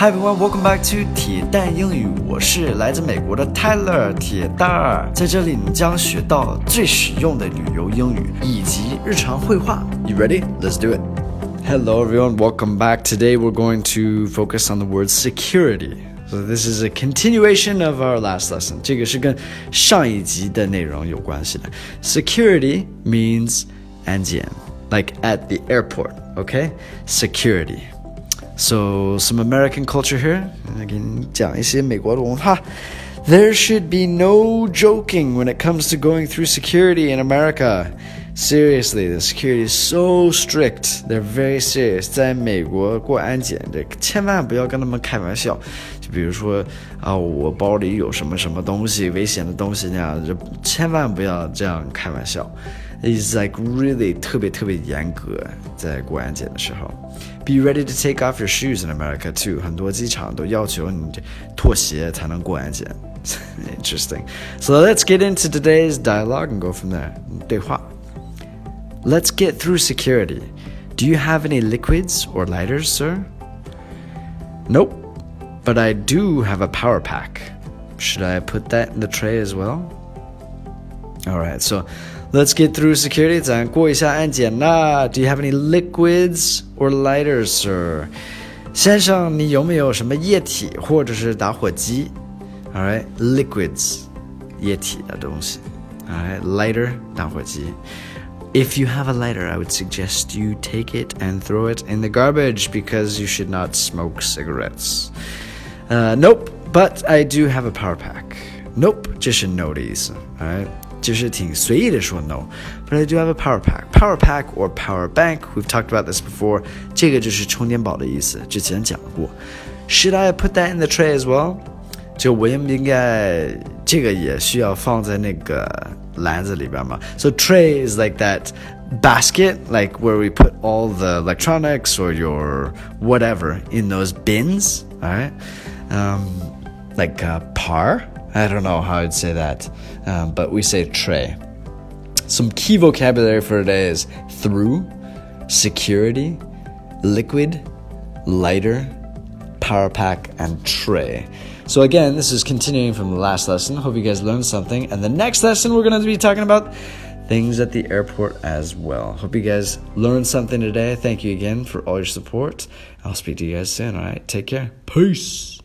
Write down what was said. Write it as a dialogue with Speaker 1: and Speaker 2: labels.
Speaker 1: Hi everyone, welcome back to 铁蛋英语。我是来自美国的 Tyler 铁蛋儿，在这里你将学到最实用的旅游英语以及日常会话。You ready? Let's do it. Hello everyone, welcome back. Today we're going to focus on the word security. So this is a continuation of our last lesson. 这个是跟上一集的内容有关系的。Security means 安检，like at the airport. Okay, security. So some American culture here. There should be no joking when it comes to going through security in America. Seriously, the security is so strict. They're very serious. 在美国过安检，这千万不要跟他们开玩笑。就比如说啊，我包里有什么什么东西，危险的东西那样，就千万不要这样开玩笑。It's like really 特别特别严格，在过安检的时候。Be ready to take off your shoes in America too. 很多机场都要求你脱鞋才能过安检。Interesting. So let's get into today's dialogue and go from there. 对话。 Let's get through security. Do you have any liquids or lighters, sir? Nope, but I do have a power pack. Should I put that in the tray as well? Alright, so let's get through security. 咱过一下安检啦。Do you have any liquids or lighters, sir? 先生，你有没有什么液体或者是打火机？Alright, liquids，液体的东西。Alright, lighter，打火机。 if you have a lighter, I would suggest you take it and throw it in the garbage because you should not smoke cigarettes. Uh, nope, but I do have a power pack. Nope, 这是 no 的意思，alright，就是挺随意的说 no。But I do have a power pack. Power pack or power bank. We've talked about this before. 这个就是充电宝的意思，之前讲过。Should I put that in the tray as well? 就我应不应该这个也需要放在那个篮子里边嘛？So tray is like that basket, like where we put all the electronics or your whatever in those bins. All right, um, like a par. I don't know how I'd say that, um, but we say tray. Some key vocabulary for today is through, security, liquid, lighter, power pack, and tray. So again, this is continuing from the last lesson. Hope you guys learned something. And the next lesson, we're going to be talking about things at the airport as well. Hope you guys learned something today. Thank you again for all your support. I'll speak to you guys soon. All right, take care. Peace.